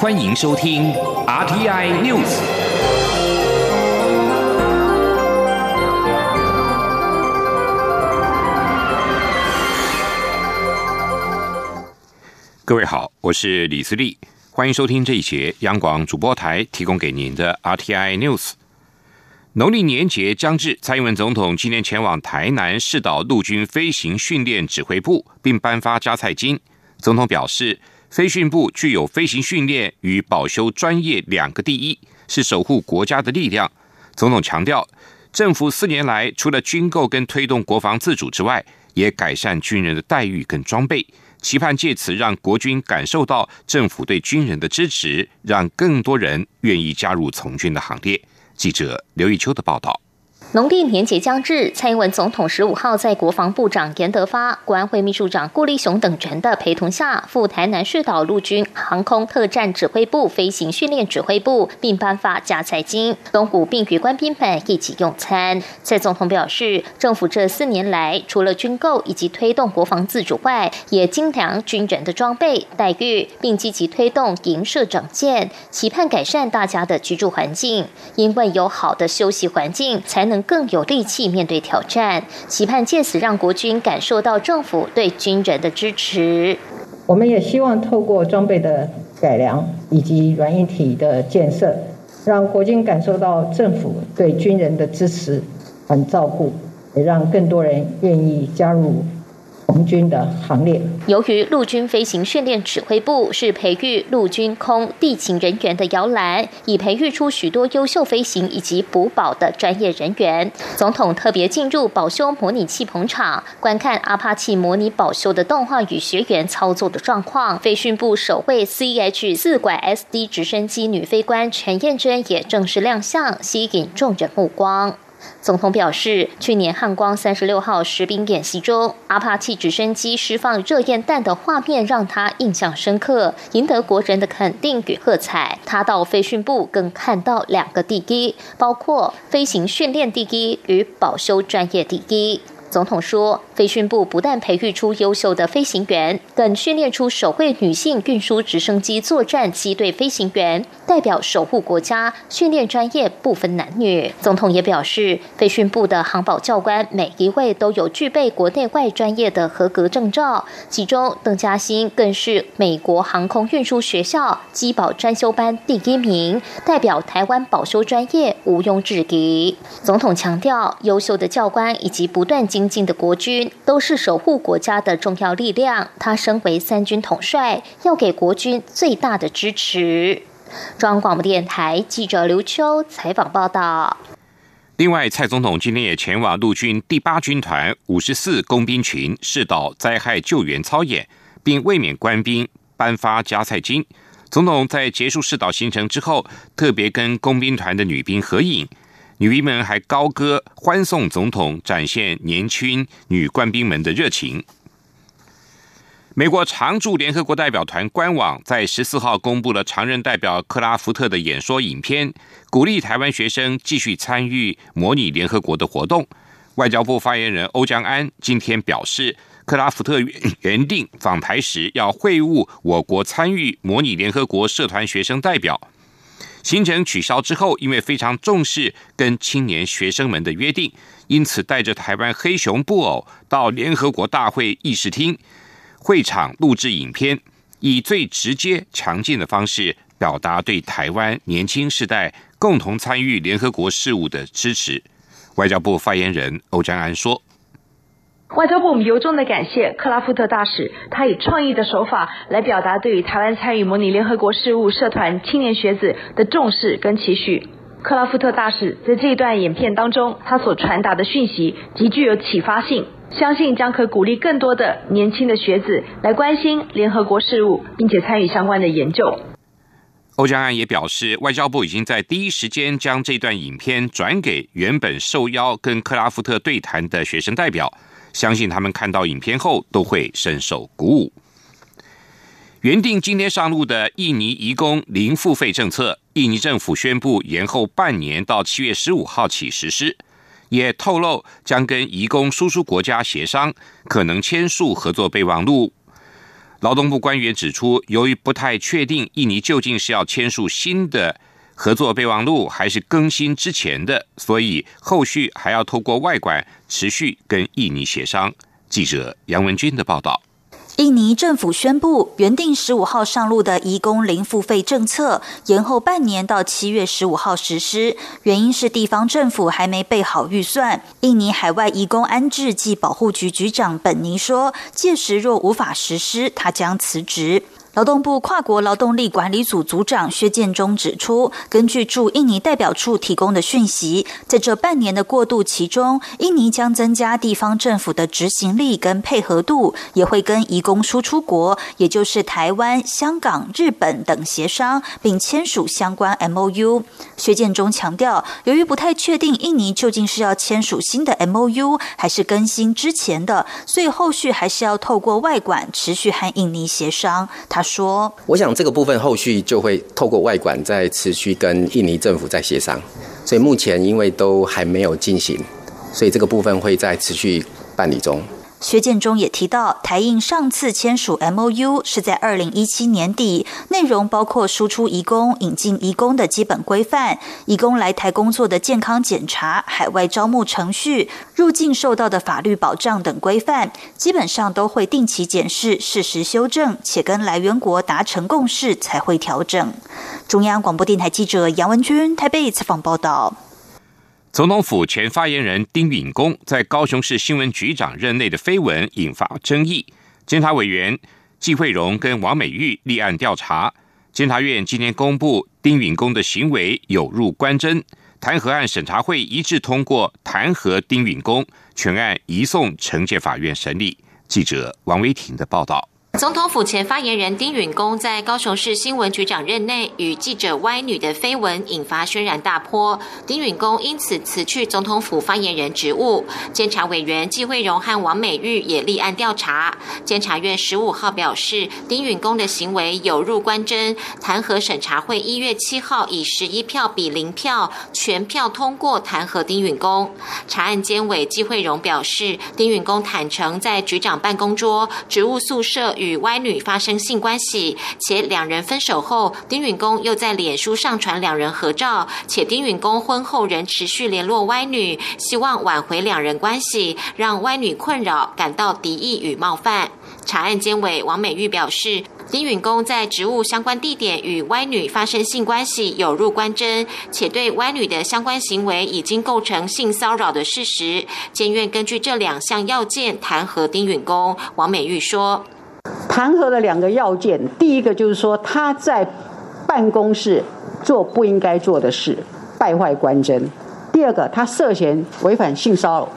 欢迎收听 RTI News。各位好，我是李思利，欢迎收听这一节央广主播台提供给您的 RTI News。农历年节将至，蔡英文总统今天前往台南市岛陆军飞行训练指挥部，并颁发加菜金。总统表示，飞训部具有飞行训练与保修专业两个第一，是守护国家的力量。总统强调，政府四年来除了军购跟推动国防自主之外，也改善军人的待遇跟装备，期盼借此让国军感受到政府对军人的支持，让更多人愿意加入从军的行列。记者刘玉秋的报道。农历年节将至，蔡英文总统十五号在国防部长严德发、国安会秘书长顾立雄等人的陪同下，赴台南市岛陆军航空特战指挥部飞行训练指挥部，并颁发加菜金，东谷并与官兵们一起用餐。蔡总统表示，政府这四年来，除了军购以及推动国防自主外，也精良军人的装备待遇，并积极推动营舍整建，期盼改善大家的居住环境。因为有好的休息环境，才能。更有力气面对挑战，期盼借此让国军感受到政府对军人的支持。我们也希望透过装备的改良以及软硬体的建设，让国军感受到政府对军人的支持和照顾，也让更多人愿意加入。红军的行列。由于陆军飞行训练指挥部是培育陆军空地勤人员的摇篮，已培育出许多优秀飞行以及补保的专业人员。总统特别进入保修模拟器棚场，观看阿帕奇模拟保修的动画与学员操作的状况。飞训部首位 CH 四拐 SD 直升机女飞官陈燕珍也正式亮相，吸引众人目光。总统表示，去年汉光三十六号实兵演习中，阿帕契直升机释放热焰弹的画面让他印象深刻，赢得国人的肯定与喝彩。他到飞训部更看到两个地基，包括飞行训练地基与保修专业地基。总统说，飞训部不但培育出优秀的飞行员，更训练出首位女性运输直升机作战机队飞行员，代表守护国家，训练专业不分男女。总统也表示，飞训部的航保教官每一位都有具备国内外专业的合格证照，其中邓嘉欣更是美国航空运输学校机保专修班第一名，代表台湾保修专业毋庸置疑。总统强调，优秀的教官以及不断精进的国军都是守护国家的重要力量。他身为三军统帅，要给国军最大的支持。中央广播电台记者刘秋采访报道。另外，蔡总统今天也前往陆军第八军团五十四工兵群试导灾害救援操演，并卫冕官兵颁发加菜金。总统在结束试导行程之后，特别跟工兵团的女兵合影。女兵们还高歌欢送总统，展现年轻女官兵们的热情。美国常驻联合国代表团官网在十四号公布了常任代表克拉福特的演说影片，鼓励台湾学生继续参与模拟联合国的活动。外交部发言人欧江安今天表示，克拉福特原定访台时要会晤我国参与模拟联合国社团学生代表。行程取消之后，因为非常重视跟青年学生们的约定，因此带着台湾黑熊布偶到联合国大会议事厅会场录制影片，以最直接、强劲的方式表达对台湾年轻世代共同参与联合国事务的支持。外交部发言人欧江安说。外交部由衷的感谢克拉夫特大使，他以创意的手法来表达对于台湾参与模拟联合国事务社团青年学子的重视跟期许。克拉夫特大使在这一段影片当中，他所传达的讯息极具有启发性，相信将可鼓励更多的年轻的学子来关心联合国事务，并且参与相关的研究。欧江安也表示，外交部已经在第一时间将这段影片转给原本受邀跟克拉夫特对谈的学生代表。相信他们看到影片后都会深受鼓舞。原定今天上路的印尼移工零付费政策，印尼政府宣布延后半年，到七月十五号起实施。也透露将跟移工输出国家协商，可能签署合作备忘录。劳动部官员指出，由于不太确定印尼究竟是要签署新的合作备忘录，还是更新之前的，所以后续还要透过外管持续跟印尼协商。记者杨文军的报道。印尼政府宣布，原定十五号上路的移工零付费政策延后半年到七月十五号实施，原因是地方政府还没备好预算。印尼海外移工安置及保护局局长本尼说，届时若无法实施，他将辞职。劳动部跨国劳动力管理组组长薛建中指出，根据驻印尼代表处提供的讯息，在这半年的过渡期中，印尼将增加地方政府的执行力跟配合度，也会跟移工输出国，也就是台湾、香港、日本等协商，并签署相关 M O U。薛建中强调，由于不太确定印尼究竟是要签署新的 M O U，还是更新之前的，所以后续还是要透过外管持续和印尼协商。他。说：“我想这个部分后续就会透过外管再持续跟印尼政府在协商，所以目前因为都还没有进行，所以这个部分会在持续办理中。”薛建中也提到，台印上次签署 M O U 是在二零一七年底，内容包括输出移工、引进移工的基本规范，移工来台工作的健康检查、海外招募程序、入境受到的法律保障等规范，基本上都会定期检视、适时修正，且跟来源国达成共识才会调整。中央广播电台记者杨文君台北采访报道。总统府前发言人丁允恭在高雄市新闻局长任内的绯闻引发争议，监察委员季惠荣跟王美玉立案调查。监察院今天公布丁允恭的行为有入关侦，弹劾案审查会一致通过弹劾丁允恭，全案移送惩戒法院审理。记者王维婷的报道。总统府前发言人丁允恭在高雄市新闻局长任内与记者歪女的绯闻引发轩然大波，丁允恭因此辞去总统府发言人职务。监察委员季惠荣和王美玉也立案调查。监察院十五号表示，丁允恭的行为有入关侦，弹劾审查会一月七号以十一票比零票全票通过弹劾丁允恭。查案监委季惠荣表示，丁允恭坦诚在局长办公桌、职务宿舍。与歪女发生性关系，且两人分手后，丁允恭又在脸书上传两人合照，且丁允恭婚后仍持续联络歪女，希望挽回两人关系，让歪女困扰，感到敌意与冒犯。查案监委王美玉表示，丁允恭在职务相关地点与歪女发生性关系有入关侦，且对歪女的相关行为已经构成性骚扰的事实，监院根据这两项要件弹劾丁允恭。王美玉说。弹劾的两个要件，第一个就是说他在办公室做不应该做的事，败坏官箴；第二个，他涉嫌违反性骚扰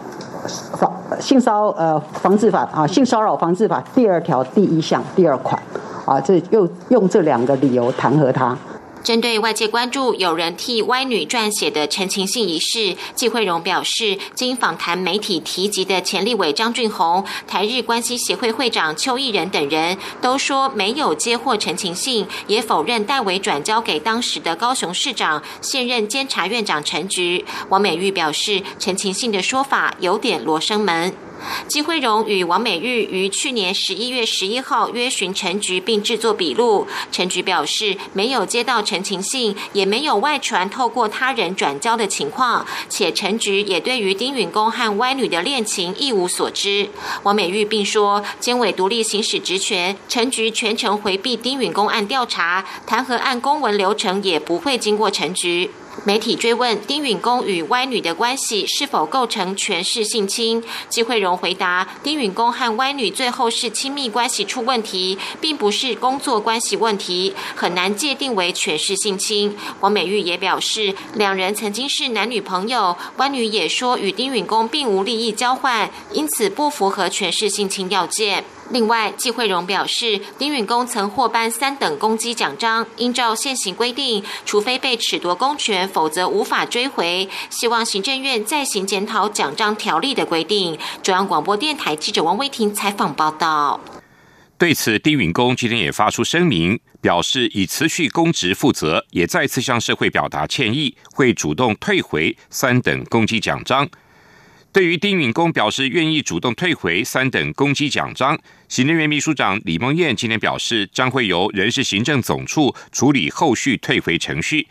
防性骚呃防治法啊性骚扰防治法第二条第一项第二款啊，这又用这两个理由弹劾他。针对外界关注有人替歪女撰写的陈情信一事，季慧荣表示，经访谈媒体提及的前立委张俊宏、台日关系协会会长邱义仁等人都说没有接获陈情信，也否认代为转交给当时的高雄市长、现任监察院长陈菊。王美玉表示，陈情信的说法有点罗生门。季慧荣与王美玉于去年十一月十一号约询陈局，并制作笔录。陈局表示没有接到陈情信，也没有外传透过他人转交的情况，且陈局也对于丁允恭和歪女的恋情一无所知。王美玉并说，监委独立行使职权，陈局全程回避丁允恭案调查，弹劾案公文流程也不会经过陈局。媒体追问丁允恭与歪女的关系是否构成权势性侵，季慧荣回答：丁允恭和歪女最后是亲密关系出问题，并不是工作关系问题，很难界定为权势性侵。王美玉也表示，两人曾经是男女朋友，歪女也说与丁允恭并无利益交换，因此不符合权势性侵要件。另外，季慧荣表示，丁允恭曾获颁三等功绩奖章，应照现行规定，除非被褫夺公权，否则无法追回。希望行政院再行检讨奖章条例的规定。中央广播电台记者王威婷采访报道。对此，丁允恭今天也发出声明，表示以辞去公职负责，也再次向社会表达歉意，会主动退回三等功绩奖章。对于丁允恭表示愿意主动退回三等公击奖章，行政院秘书长李孟燕今天表示，将会由人事行政总处处理后续退回程序。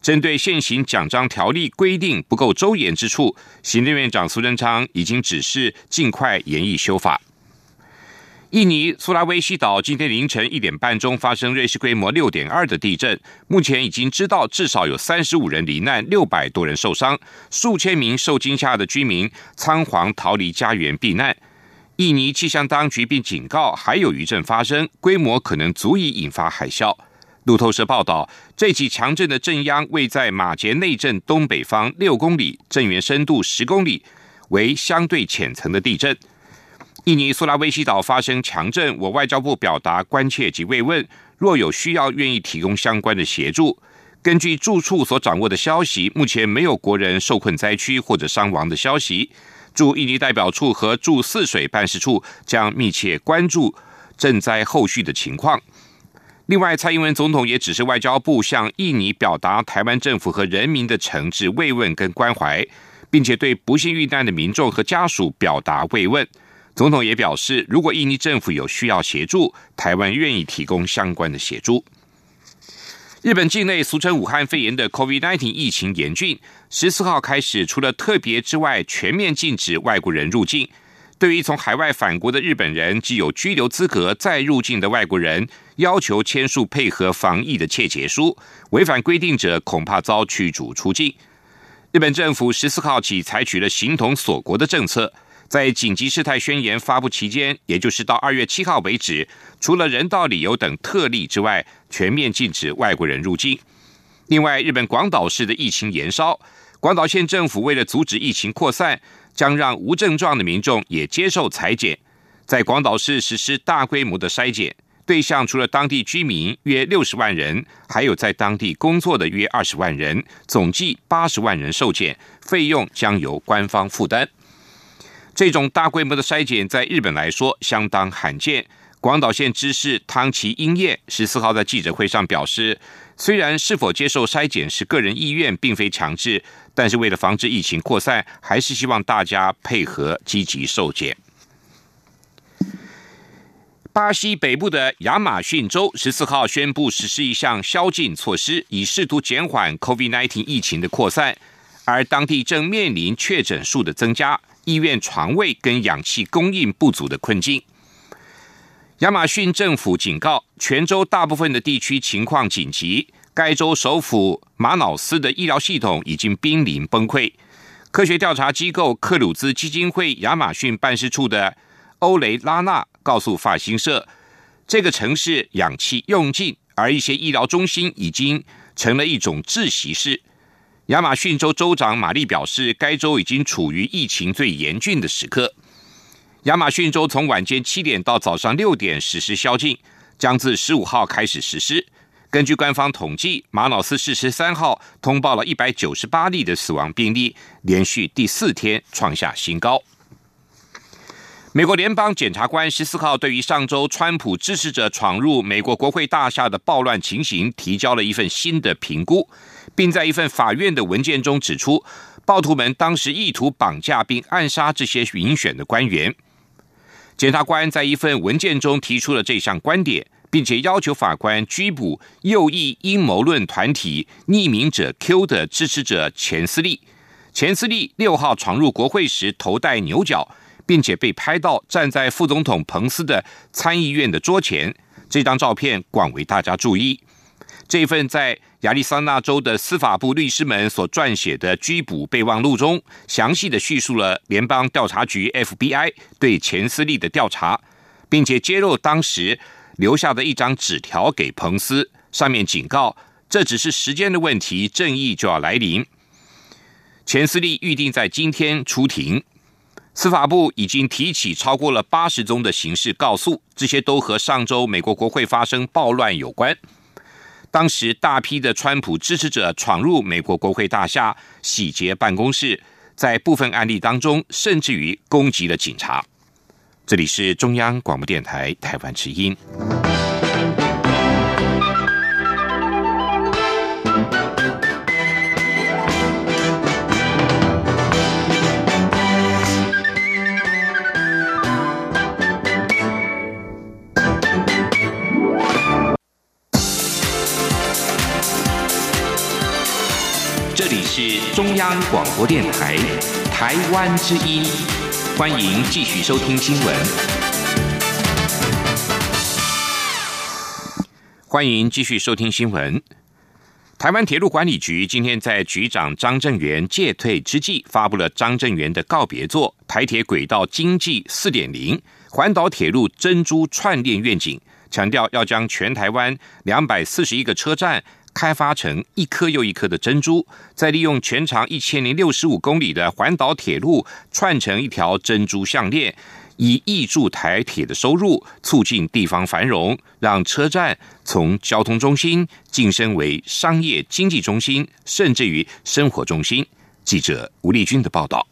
针对现行奖章条例规定不够周延之处，行政院长苏贞昌已经指示尽快研议修法。印尼苏拉威西岛今天凌晨一点半钟发生瑞士规模六点二的地震，目前已经知道至少有三十五人罹难，六百多人受伤，数千名受惊吓的居民仓皇逃离家园避难。印尼气象当局并警告，还有余震发生，规模可能足以引发海啸。路透社报道，这起强震的震央位在马杰内镇东北方六公里，震源深度十公里，为相对浅层的地震。印尼苏拉威西岛发生强震，我外交部表达关切及慰问。若有需要，愿意提供相关的协助。根据住处所掌握的消息，目前没有国人受困灾区或者伤亡的消息。驻印尼代表处和驻泗水办事处将密切关注赈灾后续的情况。另外，蔡英文总统也指示外交部向印尼表达台湾政府和人民的诚挚慰问跟关怀，并且对不幸遇难的民众和家属表达慰问。总统也表示，如果印尼政府有需要协助，台湾愿意提供相关的协助。日本境内俗称武汉肺炎的 COVID-19 疫情严峻，十四号开始，除了特别之外，全面禁止外国人入境。对于从海外返国的日本人，既有居留资格再入境的外国人，要求签署配合防疫的切结书，违反规定者恐怕遭驱逐出境。日本政府十四号起采取了形同锁国的政策。在紧急事态宣言发布期间，也就是到二月七号为止，除了人道理由等特例之外，全面禁止外国人入境。另外，日本广岛市的疫情延烧，广岛县政府为了阻止疫情扩散，将让无症状的民众也接受裁剪，在广岛市实施大规模的筛检，对象除了当地居民约六十万人，还有在当地工作的约二十万人，总计八十万人受检，费用将由官方负担。这种大规模的筛检在日本来说相当罕见。广岛县知事汤崎英彦十四号在记者会上表示，虽然是否接受筛检是个人意愿，并非强制，但是为了防止疫情扩散，还是希望大家配合积极受检。巴西北部的亚马逊州十四号宣布实施一项宵禁措施，以试图减缓 COVID-19 疫情的扩散，而当地正面临确诊数的增加。医院床位跟氧气供应不足的困境。亚马逊政府警告，全州大部分的地区情况紧急。该州首府马瑙斯的医疗系统已经濒临崩溃。科学调查机构克鲁兹基金会亚马逊办事处的欧雷拉纳告诉法新社，这个城市氧气用尽，而一些医疗中心已经成了一种窒息室。亚马逊州州长玛丽表示，该州已经处于疫情最严峻的时刻。亚马逊州从晚间七点到早上六点实施宵禁，将自十五号开始实施。根据官方统计，马瑙斯市十三号通报了一百九十八例的死亡病例，连续第四天创下新高。美国联邦检察官十四号对于上周川普支持者闯入美国国会大厦的暴乱情形，提交了一份新的评估。并在一份法院的文件中指出，暴徒们当时意图绑架并暗杀这些民选的官员。检察官在一份文件中提出了这项观点，并且要求法官拘捕右翼阴谋论团体匿名者 Q 的支持者钱斯利。钱斯利六号闯入国会时头戴牛角，并且被拍到站在副总统彭斯的参议院的桌前。这张照片广为大家注意。这份在亚利桑那州的司法部律师们所撰写的拘捕备忘录中，详细的叙述了联邦调查局 FBI 对钱斯利的调查，并且揭露当时留下的一张纸条给彭斯，上面警告这只是时间的问题，正义就要来临。钱斯利预定在今天出庭，司法部已经提起超过了八十宗的刑事告诉，这些都和上周美国国会发生暴乱有关。当时，大批的川普支持者闯入美国国会大厦，洗劫办公室，在部分案例当中，甚至于攻击了警察。这里是中央广播电台台湾之音。是中央广播电台台湾之音，欢迎继续收听新闻。欢迎继续收听新闻。台湾铁路管理局今天在局长张正元届退之际，发布了张正元的告别作《台铁轨道经济四点零环岛铁路珍珠串联愿景》，强调要将全台湾两百四十一个车站。开发成一颗又一颗的珍珠，再利用全长一千零六十五公里的环岛铁路串成一条珍珠项链，以挹注台铁的收入，促进地方繁荣，让车站从交通中心晋升为商业经济中心，甚至于生活中心。记者吴丽君的报道。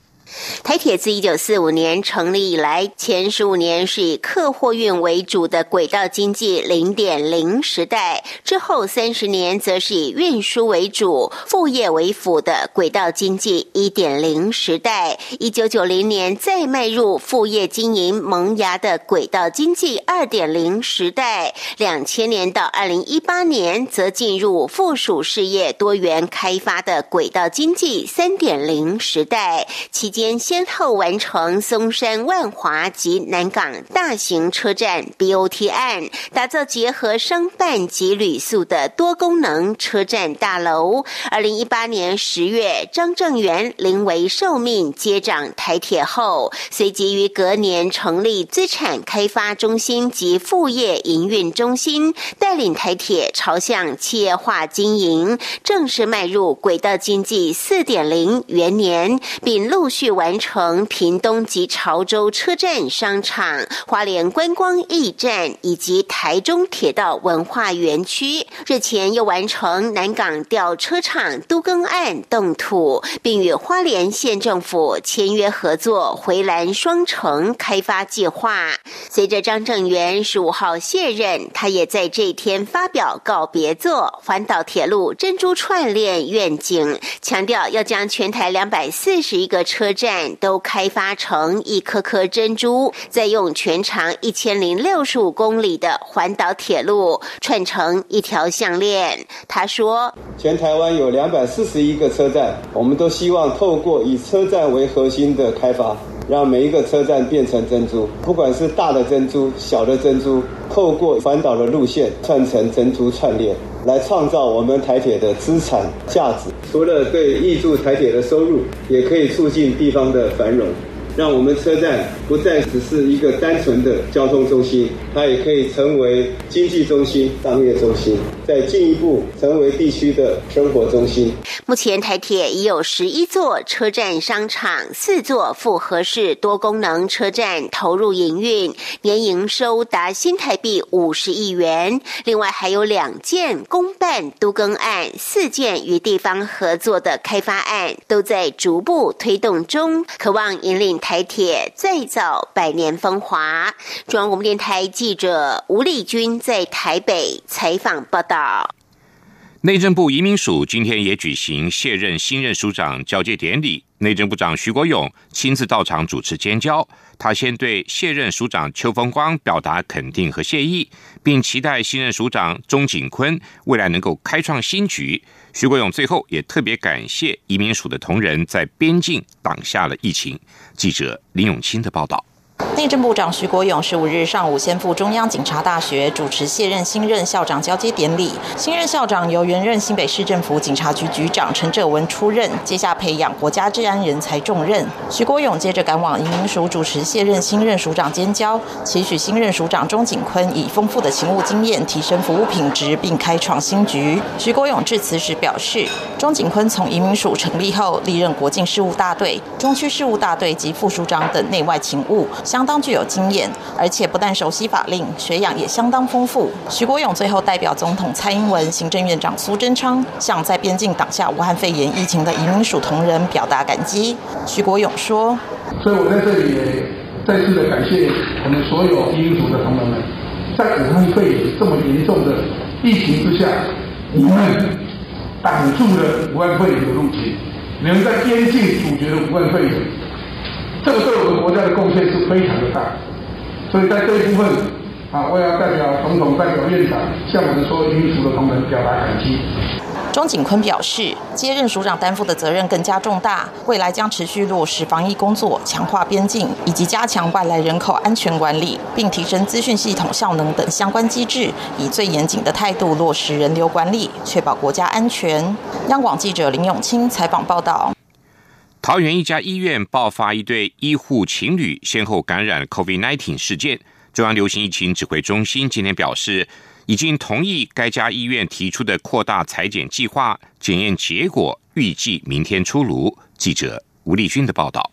台铁自一九四五年成立以来，前十五年是以客货运为主的轨道经济零点零时代，之后三十年则是以运输为主、副业为辅的轨道经济一点零时代。一九九零年再迈入副业经营萌芽的轨道经济二点零时代，两千年到二零一八年则进入附属事业多元开发的轨道经济三点零时代，期间。先后完成松山万华及南港大型车站 BOT 案，打造结合商办及旅宿的多功能车站大楼。二零一八年十月，张正元临危受命接掌台铁后，随即于隔年成立资产开发中心及副业营运中心，带领台铁朝向企业化经营，正式迈入轨道经济四点零元年，并陆续。完成屏东及潮州车站商场、花莲观光驿站以及台中铁道文化园区。日前又完成南港吊车厂都更案动土，并与花莲县政府签约合作回蓝双城开发计划。随着张正元十五号卸任，他也在这天发表告别作《环岛铁路珍珠串链愿景》，强调要将全台两百四十一个车。站都开发成一颗颗珍珠，再用全长一千零六十五公里的环岛铁路串成一条项链。他说：“全台湾有两百四十一个车站，我们都希望透过以车站为核心的开发，让每一个车站变成珍珠，不管是大的珍珠、小的珍珠，透过环岛的路线串成珍珠串链。”来创造我们台铁的资产价值，除了对挹注台铁的收入，也可以促进地方的繁荣。让我们车站不再只是一个单纯的交通中心，它也可以成为经济中心、商业中心，再进一步成为地区的生活中心。目前台铁已有十一座车站商场、四座复合式多功能车站投入营运，年营收达新台币五十亿元。另外还有两件公办都更案、四件与地方合作的开发案，都在逐步推动中，渴望引领。台台铁再造百年风华。中央广播电台记者吴丽君在台北采访报道。内政部移民署今天也举行卸任新任署长交接典礼，内政部长徐国勇亲自到场主持监交。他先对卸任署长邱风光表达肯定和谢意，并期待新任署长钟景坤未来能够开创新局。徐国勇最后也特别感谢移民署的同仁在边境挡下了疫情。记者林永清的报道。内政部长徐国勇十五日上午先赴中央警察大学主持卸任新任校长交接典礼。新任校长由原任新北市政府警察局局长陈哲文出任，接下培养国家治安人才重任。徐国勇接着赶往移民署主持卸任新任署长兼交，期许新任署长钟景坤以丰富的勤务经验提升服务品质，并开创新局。徐国勇致辞时表示，钟景坤从移民署成立后，历任国境事务大队、中区事务大队及副署长等内外勤务。相当具有经验，而且不但熟悉法令，学养也相当丰富。徐国勇最后代表总统蔡英文、行政院长苏贞昌，向在边境挡下武汉肺炎疫情的移民署同仁表达感激。徐国勇说：“所以我在这里再次的感谢我们所有移民署的同仁们，在武汉肺炎这么严重的疫情之下，你们挡住了武汉肺炎的入侵，你们在边境阻绝了武汉肺炎。”这个对我们国家的贡献是非常的大，所以在这一部分，啊，我要代表总统、代表院长，向我们所有民署的同仁表达感激。庄景坤表示，接任署长担负的责任更加重大，未来将持续落实防疫工作，强化边境以及加强外来人口安全管理，并提升资讯系统效能等相关机制，以最严谨的态度落实人流管理，确保国家安全。央广记者林永清采访报道。桃园一家医院爆发一对医护情侣先后感染 COVID-19 事件，中央流行疫情指挥中心今天表示。已经同意该家医院提出的扩大裁剪计划，检验结果预计明天出炉。记者吴立军的报道。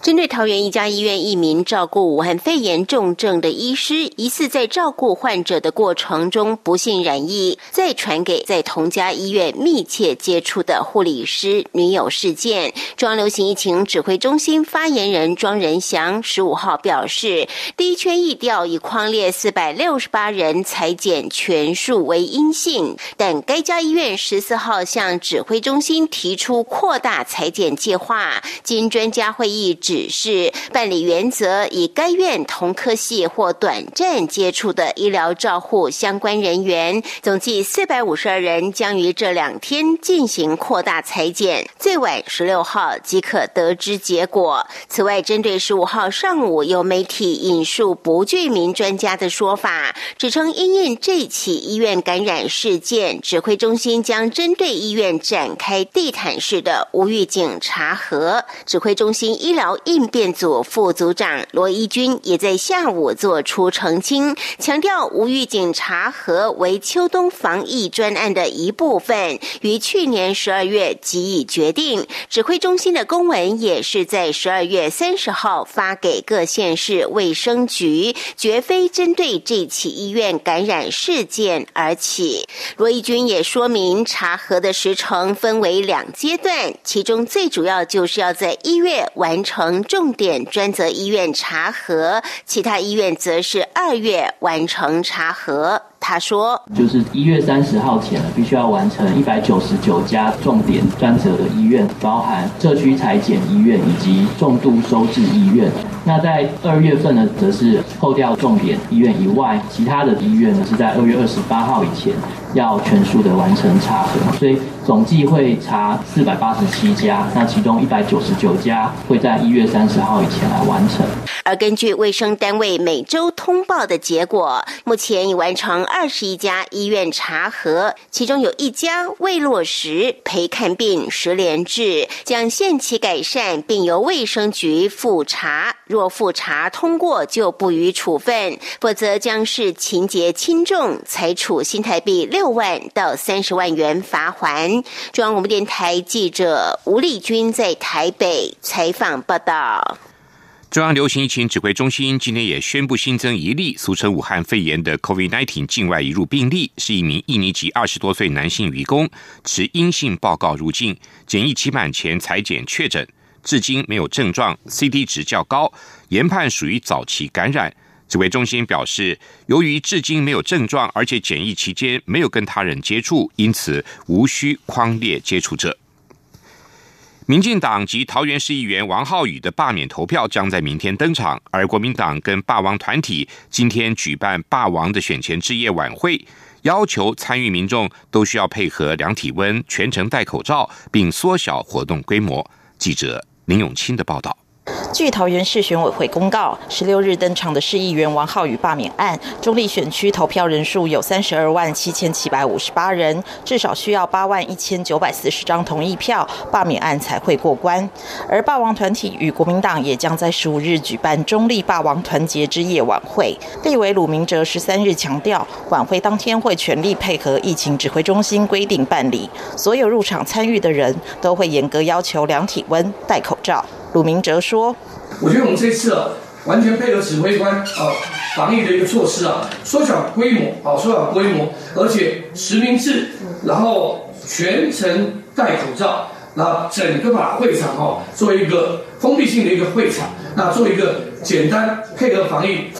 针对桃园一家医院一名照顾武汉肺炎重症的医师，疑似在照顾患者的过程中不幸染疫，再传给在同家医院密切接触的护理师女友事件，中央流行疫情指挥中心发言人庄仁祥十五号表示，第一圈疫调以框列四百六十八人裁剪全数为阴性，但该家医院十四号向指挥中心提出扩大裁剪计划，经专家。会议指示办理原则，以该院同科系或短暂接触的医疗照护相关人员，总计四百五十二人，将于这两天进行扩大裁减，最晚十六号即可得知结果。此外，针对十五号上午有媒体引述不具名专家的说法，指称因应这起医院感染事件，指挥中心将针对医院展开地毯式的无预警查核，指挥中心。医疗应变组副组长罗义军也在下午做出澄清，强调无预警查核为秋冬防疫专案的一部分，于去年十二月即已决定。指挥中心的公文也是在十二月三十号发给各县市卫生局，绝非针对这起医院感染事件而起。罗义军也说明，查核的时程分为两阶段，其中最主要就是要在一月。完成重点专责医院查核，其他医院则是二月完成查核。他说：“就是一月三十号前，必须要完成一百九十九家重点专责的医院，包含社区裁剪医院以及重度收治医院。那在二月份呢，则是扣掉重点医院以外，其他的医院呢是在二月二十八号以前要全数的完成查核。所以总计会查四百八十七家，那其中一百九十九家会在一月三十号以前来完成。而根据卫生单位每周通报的结果，目前已完成。”二十一家医院查核，其中有一家未落实陪看病十连制，将限期改善，并由卫生局复查。若复查通过，就不予处分；否则将是情节轻重，裁处新台币六万到三十万元罚款。中央广播电台记者吴丽君在台北采访报道。中央流行疫情指挥中心今天也宣布新增一例俗称武汉肺炎的 COVID-19 境外移入病例，是一名印尼籍二十多岁男性渔工，持阴性报告入境，检疫期满前裁检确诊，至今没有症状，CT 值较高，研判属于早期感染。指挥中心表示，由于至今没有症状，而且检疫期间没有跟他人接触，因此无需框列接触者。民进党及桃园市议员王浩宇的罢免投票将在明天登场，而国民党跟霸王团体今天举办霸王的选前之夜晚会，要求参与民众都需要配合量体温、全程戴口罩，并缩小活动规模。记者林永清的报道。据桃园市选委会公告，十六日登场的市议员王浩宇罢免案，中立选区投票人数有三十二万七千七百五十八人，至少需要八万一千九百四十张同意票，罢免案才会过关。而霸王团体与国民党也将在十五日举办中立霸王团结之夜晚会。立委鲁明哲十三日强调，晚会当天会全力配合疫情指挥中心规定办理，所有入场参与的人都会严格要求量体温、戴口罩。鲁明哲说：“我觉得我们这次啊，完全配合指挥官啊防疫的一个措施啊，缩小规模啊，缩小规模，而且实名制，然后全程戴口罩，那整个把会场哦做一个封闭性的一个会场，那做一个简单配合防疫。”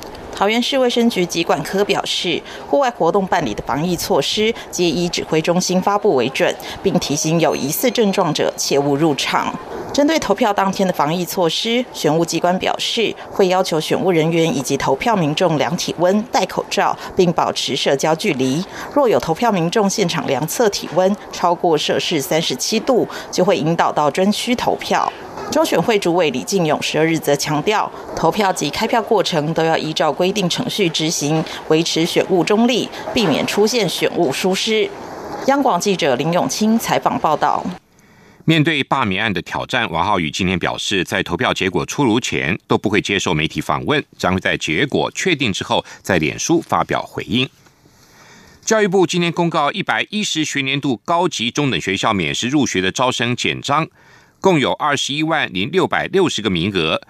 桃园市卫生局疾管科表示，户外活动办理的防疫措施皆以指挥中心发布为准，并提醒有疑似症状者切勿入场。针对投票当天的防疫措施，选务机关表示会要求选务人员以及投票民众量体温、戴口罩，并保持社交距离。若有投票民众现场量测体温超过摄氏三十七度，就会引导到专区投票。中选会主委李进勇十二日则强调，投票及开票过程都要依照规定程序执行，维持选务中立，避免出现选务疏失。央广记者林永清采访报道。面对罢免案的挑战，王浩宇今天表示，在投票结果出炉前都不会接受媒体访问，将会在结果确定之后在脸书发表回应。教育部今天公告，一百一十学年度高级中等学校免试入学的招生简章，共有二十一万零六百六十个名额，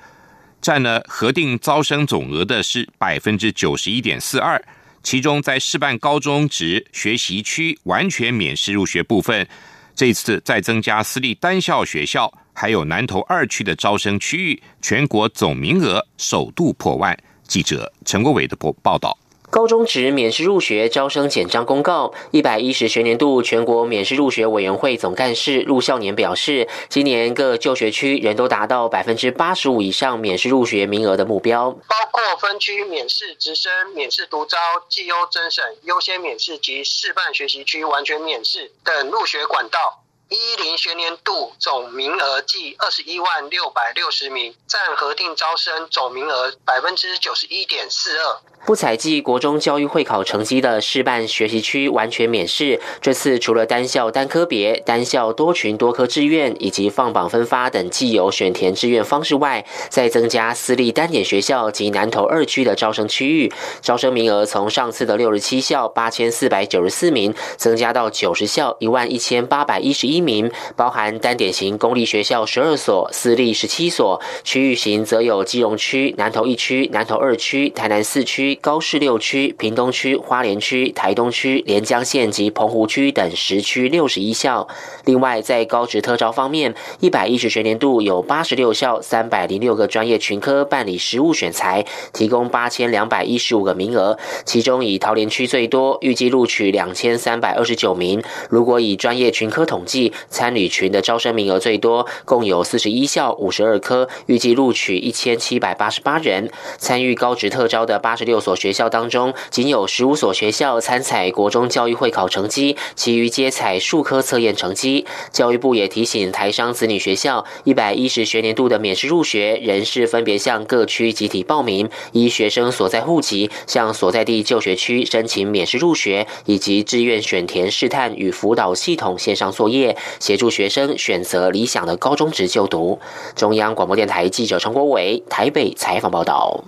占了核定招生总额的是百分之九十一点四二。其中，在示范高中职学习区完全免试入学部分。这次再增加私立单校学校，还有南投二区的招生区域，全国总名额首度破万。记者陈国伟的报报道。高中职免试入学招生简章公告，一百一十学年度全国免试入学委员会总干事陆孝年表示，今年各就学区仍都达到百分之八十五以上免试入学名额的目标，包括分区免试直升、免试独招、绩优甄审、优先免试及示范学习区完全免试等入学管道。一零学年度总名额计二十一万六百六十名，占核定招生总名额百分之九十一点四二。不采计国中教育会考成绩的示范学习区完全免试。这次除了单校单科别、单校多群多科志愿以及放榜分发等既有选填志愿方式外，再增加私立单点学校及南投二区的招生区域，招生名额从上次的六十七校八千四百九十四名，增加到九十校一万一千八百一十一名，包含单点型公立学校十二所，私立十七所，区域型则有基隆区、南投一区、南投二区、台南四区。高市六区、屏东区、花莲区、台东区、连江县及澎湖区等十区六十一校。另外，在高职特招方面，一百一十学年度有八十六校三百零六个专业群科办理实务选材，提供八千两百一十五个名额，其中以桃园区最多，预计录取两千三百二十九名。如果以专业群科统计，参旅群的招生名额最多，共有四十一校五十二科，预计录取一千七百八十八人。参与高职特招的八十六。所学校当中，仅有十五所学校参采国中教育会考成绩，其余皆采数科测验成绩。教育部也提醒台商子女学校，一百一十学年度的免试入学人士分别向各区集体报名，依学生所在户籍向所在地就学区申请免试入学，以及志愿选填试探与辅导系统线上作业，协助学生选择理想的高中职就读。中央广播电台记者陈国伟台北采访报道。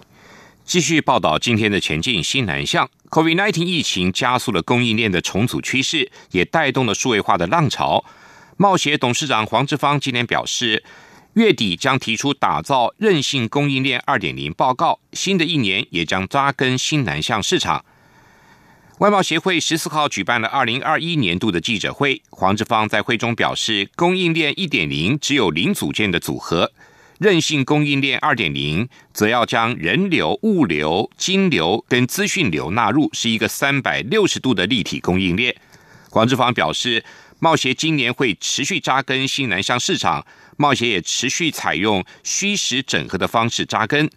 继续报道今天的前进新南向，COVID-19 疫情加速了供应链的重组趋势，也带动了数位化的浪潮。茂协董事长黄志芳今天表示，月底将提出打造韧性供应链二点零报告，新的一年也将扎根新南向市场。外贸协会十四号举办了二零二一年度的记者会，黄志芳在会中表示，供应链一点零只有零组件的组合。韧性供应链二点零，则要将人流、物流、金流跟资讯流纳入，是一个三百六十度的立体供应链。黄志芳表示，贸协今年会持续扎根新南向市场，贸协也持续采用虚实整合的方式扎根。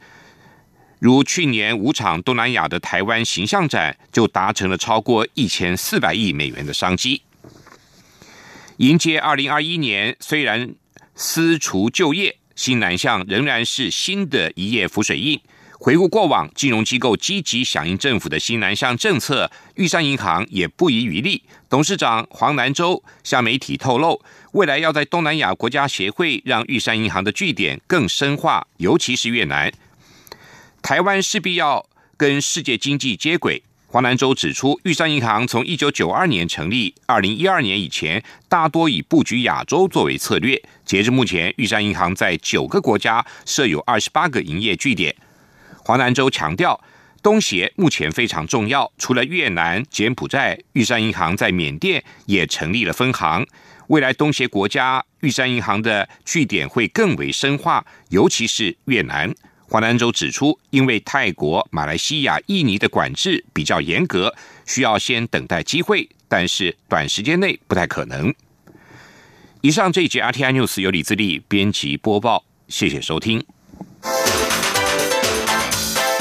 如去年五场东南亚的台湾形象展，就达成了超过一千四百亿美元的商机。迎接二零二一年，虽然私除就业。新南向仍然是新的一页浮水印。回顾过往，金融机构积极响应政府的新南向政策，玉山银行也不遗余力。董事长黄南洲向媒体透露，未来要在东南亚国家协会让玉山银行的据点更深化，尤其是越南。台湾势必要跟世界经济接轨。华南州指出，玉山银行从一九九二年成立，二零一二年以前，大多以布局亚洲作为策略。截至目前，玉山银行在九个国家设有二十八个营业据点。华南州强调，东协目前非常重要，除了越南、柬埔寨，玉山银行在缅甸也成立了分行。未来东协国家玉山银行的据点会更为深化，尤其是越南。华南州指出，因为泰国、马来西亚、印尼的管制比较严格，需要先等待机会，但是短时间内不太可能。以上这一节 RTI News 由李自力编辑播报，谢谢收听。